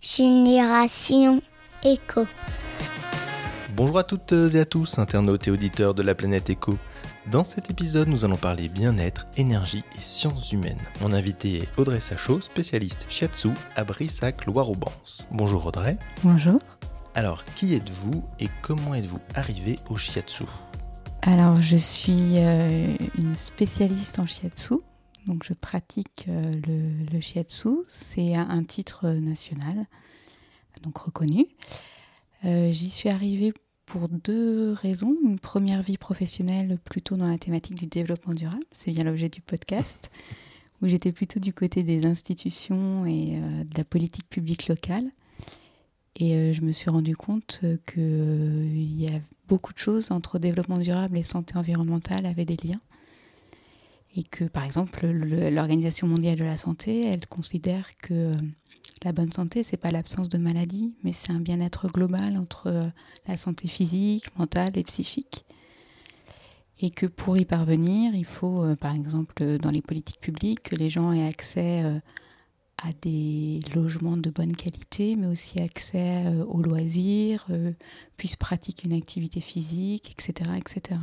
Génération Éco. Bonjour à toutes et à tous, internautes et auditeurs de la planète Éco. Dans cet épisode, nous allons parler bien-être, énergie et sciences humaines. Mon invité est Audrey Sachaud, spécialiste shiatsu à Brissac, Loire-Aubance. Bonjour Audrey. Bonjour. Alors, qui êtes-vous et comment êtes-vous arrivé au shiatsu? Alors, je suis euh, une spécialiste en shiatsu. Donc, je pratique euh, le, shiatsu. C'est un titre national, donc reconnu. Euh, J'y suis arrivée pour deux raisons. Une première vie professionnelle plutôt dans la thématique du développement durable, c'est bien l'objet du podcast, où j'étais plutôt du côté des institutions et euh, de la politique publique locale. Et euh, je me suis rendu compte qu'il euh, y a beaucoup de choses entre développement durable et santé environnementale avaient des liens. Et que, par exemple, l'Organisation mondiale de la santé, elle considère que la bonne santé, c'est pas l'absence de maladie, mais c'est un bien-être global entre la santé physique, mentale et psychique. Et que pour y parvenir, il faut, euh, par exemple, dans les politiques publiques, que les gens aient accès euh, à des logements de bonne qualité, mais aussi accès euh, aux loisirs, puissent pratiquer une activité physique, etc., etc.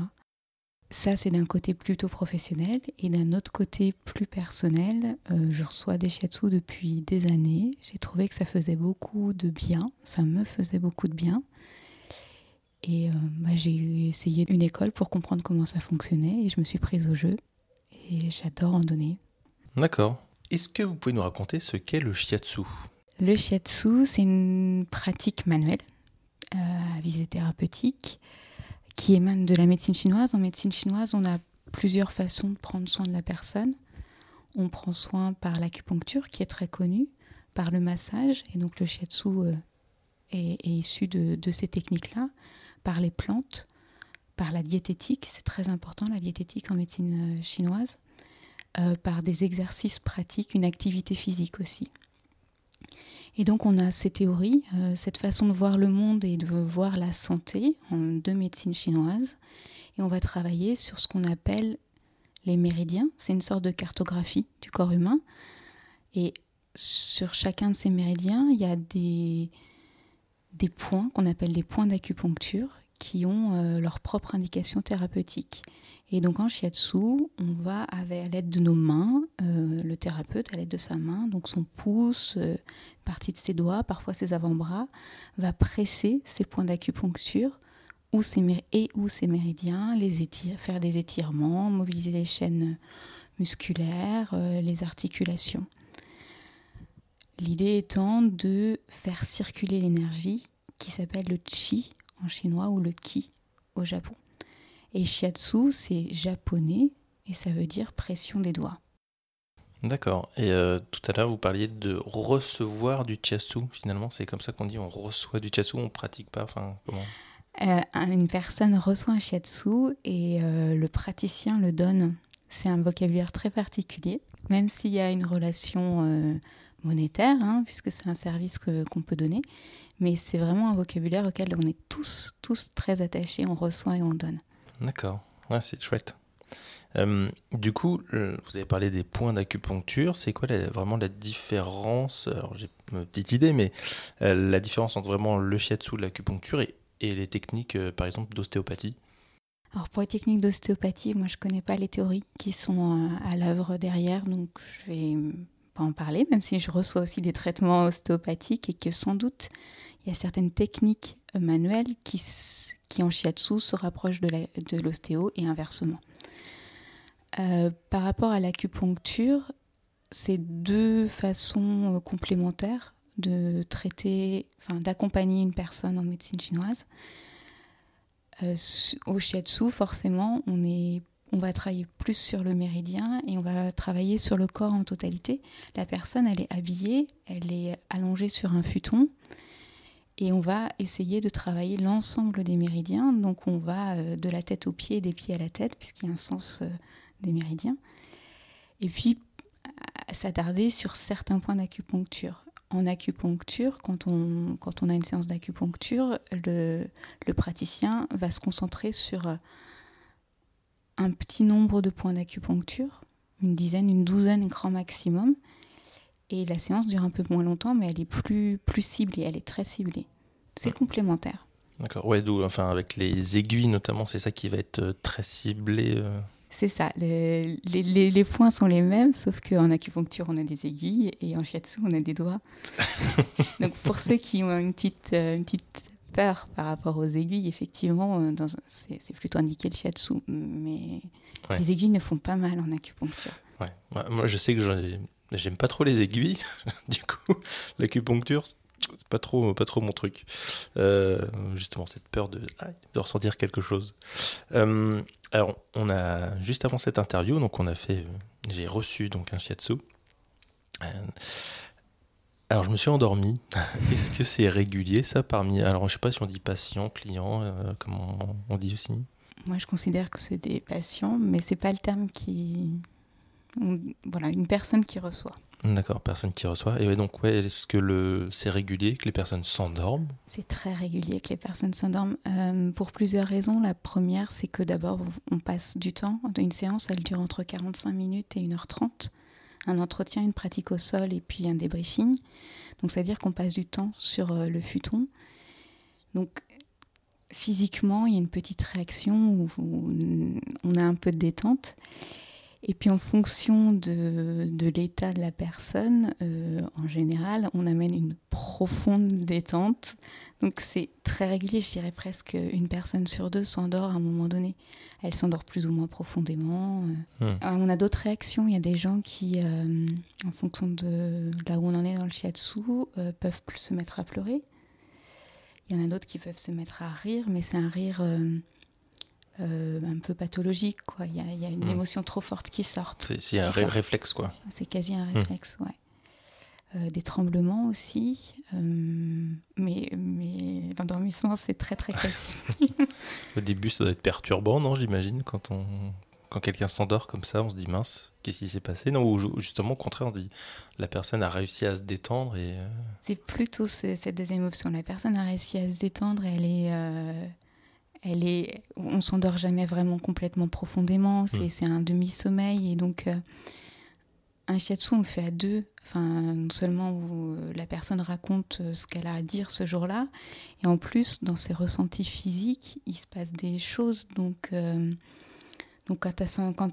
Ça, c'est d'un côté plutôt professionnel. Et d'un autre côté plus personnel, euh, je reçois des shiatsu depuis des années. J'ai trouvé que ça faisait beaucoup de bien. Ça me faisait beaucoup de bien. Et euh, bah, j'ai essayé une école pour comprendre comment ça fonctionnait. Et je me suis prise au jeu. Et j'adore en donner. D'accord. Est-ce que vous pouvez nous raconter ce qu'est le shiatsu? Le shiatsu, c'est une pratique manuelle euh, à visée thérapeutique qui émane de la médecine chinoise. En médecine chinoise, on a plusieurs façons de prendre soin de la personne. On prend soin par l'acupuncture, qui est très connue, par le massage, et donc le shiatsu euh, est, issu de, de ces techniques-là, par les plantes, par la diététique, c'est très important la diététique en médecine euh, chinoise, euh, par des exercices pratiques, une activité physique aussi. Et donc on a ces théories, euh, cette façon de voir le monde et de voir la santé en deux médecines chinoises. Et on va travailler sur ce qu'on appelle les méridiens. C'est une sorte de cartographie du corps humain. Et sur chacun de ces méridiens, il y a des, des points qu'on appelle des points d'acupuncture qui ont euh, leur propre indication thérapeutique. Et donc en shiatsu, on va avec à l'aide de nos mains, euh, le thérapeute à l'aide de sa main, donc son pouce, euh, partie de ses doigts, parfois ses avant-bras, va presser ces points d'acupuncture ou et ou ses méridiens, les faire des étirements, mobiliser les chaînes musculaires, les articulations. L'idée étant de faire circuler l'énergie qui s'appelle le chi en chinois ou le ki au Japon. Et shiatsu, c'est japonais et ça veut dire pression des doigts. D'accord. Et euh, tout à l'heure, vous parliez de recevoir du shiatsu. Finalement, c'est comme ça qu'on dit on reçoit du shiatsu, on pratique pas. Enfin, comment? Euh, Une personne reçoit un shiatsu et euh, le praticien le donne. C'est un vocabulaire très particulier, même s'il y a une relation monétaire, hein, puisque c'est un service qu'on peut donner. Mais c'est vraiment un vocabulaire auquel on est tous, tous très attachés. On reçoit et on donne. D'accord. Ouais, c'est chouette. Euh, du coup, vous avez parlé des points d'acupuncture. C'est quoi la, vraiment la différence? Alors, j'ai une petite idée, mais euh, la différence entre vraiment le shiatsu, l'acupuncture et, et, les techniques, euh, par exemple, d'ostéopathie? Alors pour les techniques d'ostéopathie, moi je connais pas les théories qui sont à l'œuvre derrière, donc je vais en parler, même si je reçois aussi des traitements ostéopathiques et que sans doute il y a certaines techniques manuelles qui, qui en shiatsu se rapprochent de l'ostéo et inversement. Euh, par rapport à l'acupuncture, c'est deux façons euh, complémentaires de traiter, enfin d'accompagner une personne en médecine chinoise. Euh, au shiatsu, forcément, on, est, on va travailler plus sur le méridien et on va travailler sur le corps en totalité. La personne, elle est habillée, elle est allongée sur un futon et on va essayer de travailler l'ensemble des méridiens. Donc on va de la tête aux pieds des pieds à la tête, puisqu'il y a un sens des méridiens. Et puis, s'attarder sur certains points d'acupuncture. En acupuncture, quand on, quand on a une séance d'acupuncture, le, le, praticien va se concentrer sur un petit nombre de points d'acupuncture, une dizaine, une douzaine grand maximum. Et la séance dure un peu moins longtemps, mais elle est plus, plus ciblée, elle est très ciblée. C'est complémentaire. D'accord, ouais, d'où, enfin, avec les aiguilles notamment, c'est ça qui va être euh, très ciblé. euh. C'est ça, les, les, les- les points sont les mêmes, sauf qu'en acupuncture, on a des aiguilles et en shiatsu, on a des doigts. Donc pour ceux qui ont une petite, euh, une petite peur par rapport aux aiguilles, effectivement, euh, dans c'est plutôt indiqué le shiatsu. Mais Ouais. les aiguilles ne font pas mal en acupuncture. Ouais. Ouais, Moi, je sais que ai- j'aime pas trop les aiguilles. du coup, l'acupuncture, c'est pas trop, pas trop mon truc. Euh, justement, cette peur de, aïe, de ressentir quelque chose. Euh, alors, on a juste avant cette interview, donc on a fait, j'ai reçu donc un shiatsu. Euh, alors, je me suis endormi. Est-ce que c'est régulier ça parmi Alors, je sais pas si on dit patient, client, euh, comment on dit aussi? Moi, je considère que c'est des patients, mais c'est pas le terme qui. on- Voilà, une personne qui reçoit. D'accord, personne qui reçoit. Et ouais, donc, ouais, est-ce que le, c'est régulier que les personnes s'endorment? C'est très régulier que les personnes s'endorment euh, pour plusieurs raisons. La première, c'est que d'abord, on passe du temps. Une séance, elle dure entre 45 minutes et 1h30. Un entretien, une pratique au sol et puis un débriefing. Donc, ça veut dire qu'on passe du temps sur euh, le futon. Donc, physiquement, il y a une petite réaction où, où on a un peu de détente. Et puis en fonction de, de l'état de la personne, euh, en général, on amène une profonde détente. Donc c'est très régulier, je dirais presque une personne sur deux s'endort à un moment donné. Elle s'endort plus ou moins profondément. Hmm. Euh, On a d'autres réactions. Il y a des gens qui, euh, en fonction de là où on en est dans le shiatsu, euh, peuvent plus se mettre à pleurer. Il y en a d'autres qui peuvent se mettre à rire, mais c'est un rire euh, un peu pathologique. Quoi. Il, y a, il y a une Mm. émotion trop forte qui sort. C'est, un Qui ré- sort. réflexe, quoi. C'est quasi un réflexe, ouais. Euh, des tremblements aussi, euh, mais, mais l'endormissement c'est très très classique. Au début, ça doit être perturbant, non J'imagine, quand on, quand quelqu'un s'endort comme ça, on se dit mince, qu'est-ce qui s'est passé? Non, ou ju- justement, au contraire, on dit la personne a réussi à se détendre et C'est plutôt ce- cette deuxième option. La personne a réussi à se détendre, elle est, elle est, on s'endort jamais vraiment complètement profondément. C'est Mm. un demi-sommeil et donc euh, un shiatsu on le fait à deux. Enfin, non seulement où euh, la personne raconte euh, ce qu'elle a à dire ce jour-là, et en plus dans ses ressentis physiques, il se passe des choses. Donc, euh, donc quand, sen- quand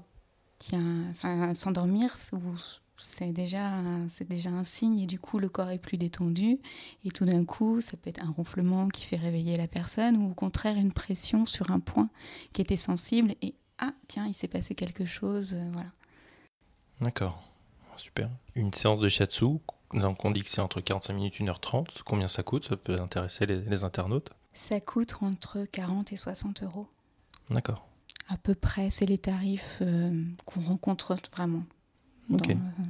il y a un- enfin, s'endormir, c'est- ou- c'est déjà, c'est déjà un signe et du coup le corps est plus détendu et tout d'un coup ça peut être un ronflement qui fait réveiller la personne ou au contraire une pression sur un point qui était sensible et ah tiens il s'est passé quelque chose euh, voilà D'accord, super. Une séance de shiatsu, donc on dit que c'est entre 45 minutes et 1h30. Combien ça coûte? Ça peut intéresser les, les internautes? ça coûte entre 40 et 60 euros D'accord. à peu près c'est les tarifs euh, qu'on rencontre vraiment Ok. dans, euh,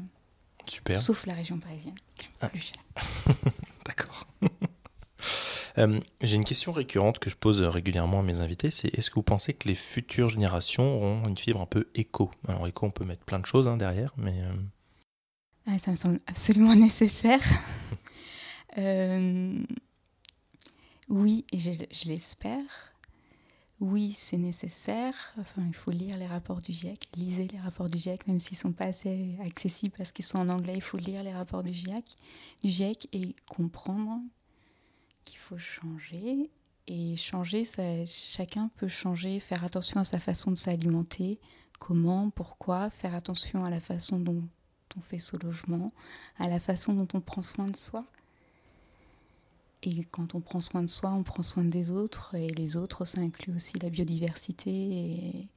Super. sauf la région parisienne qui est Ah. plus chère. D'accord. Euh, J'ai une question récurrente que je pose régulièrement à mes invités, c'est est-ce que vous pensez que les futures générations auront une fibre un peu éco? Alors éco, on peut mettre plein de choses hein, derrière, mais euh, Ah, ça me semble absolument nécessaire. Euh, oui, et je, je l'espère. Oui, c'est nécessaire. Enfin, il faut lire les rapports du GIEC. Lisez les rapports du GIEC, même s'ils ne sont pas assez accessibles parce qu'ils sont en anglais. Il faut lire les rapports du GIEC, du GIEC et comprendre qu'il faut changer. Et changer, ça, chacun peut changer, faire attention à sa façon de s'alimenter. Comment, pourquoi, faire attention à la façon dont on fait ce logement, à la façon dont on prend soin de soi. Et quand on prend soin de soi, on prend soin des autres, et les autres, ça inclut aussi la biodiversité et,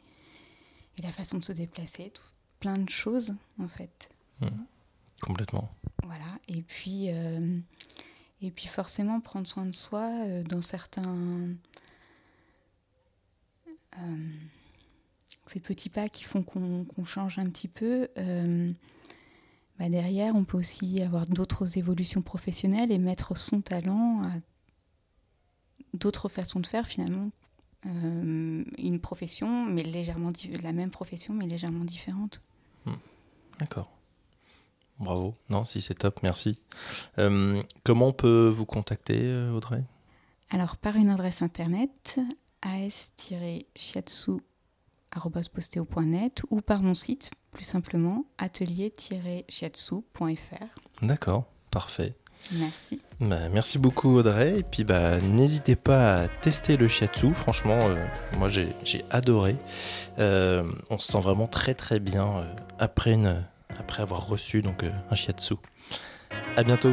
et la façon de se déplacer, tout- plein de choses en fait. complètement. Voilà. Et puis, euh, et puis forcément prendre soin de soi euh, dans certains euh, ces petits pas qui font qu'on qu'on change un petit peu. Bah derrière, on peut aussi avoir d'autres évolutions professionnelles et mettre son talent à d'autres façons de faire finalement. Euh, une profession, mais légèrement la même profession, mais légèrement différente. D'accord. Bravo. Non, si c'est top, merci. Euh, comment on peut vous contacter, euh, Audrey? Alors, par une adresse internet, as-shiatsu atelier-postéo.net ou par mon site, plus simplement, atelier-shiatsu.fr. D'accord, parfait. Merci. Bah, merci beaucoup Audrey. Et puis bah, n'hésitez pas à tester le shiatsu. Franchement, euh, moi j'ai adoré. Euh, on se sent vraiment très très bien euh, après, une, après avoir reçu donc, un shiatsu. À bientôt.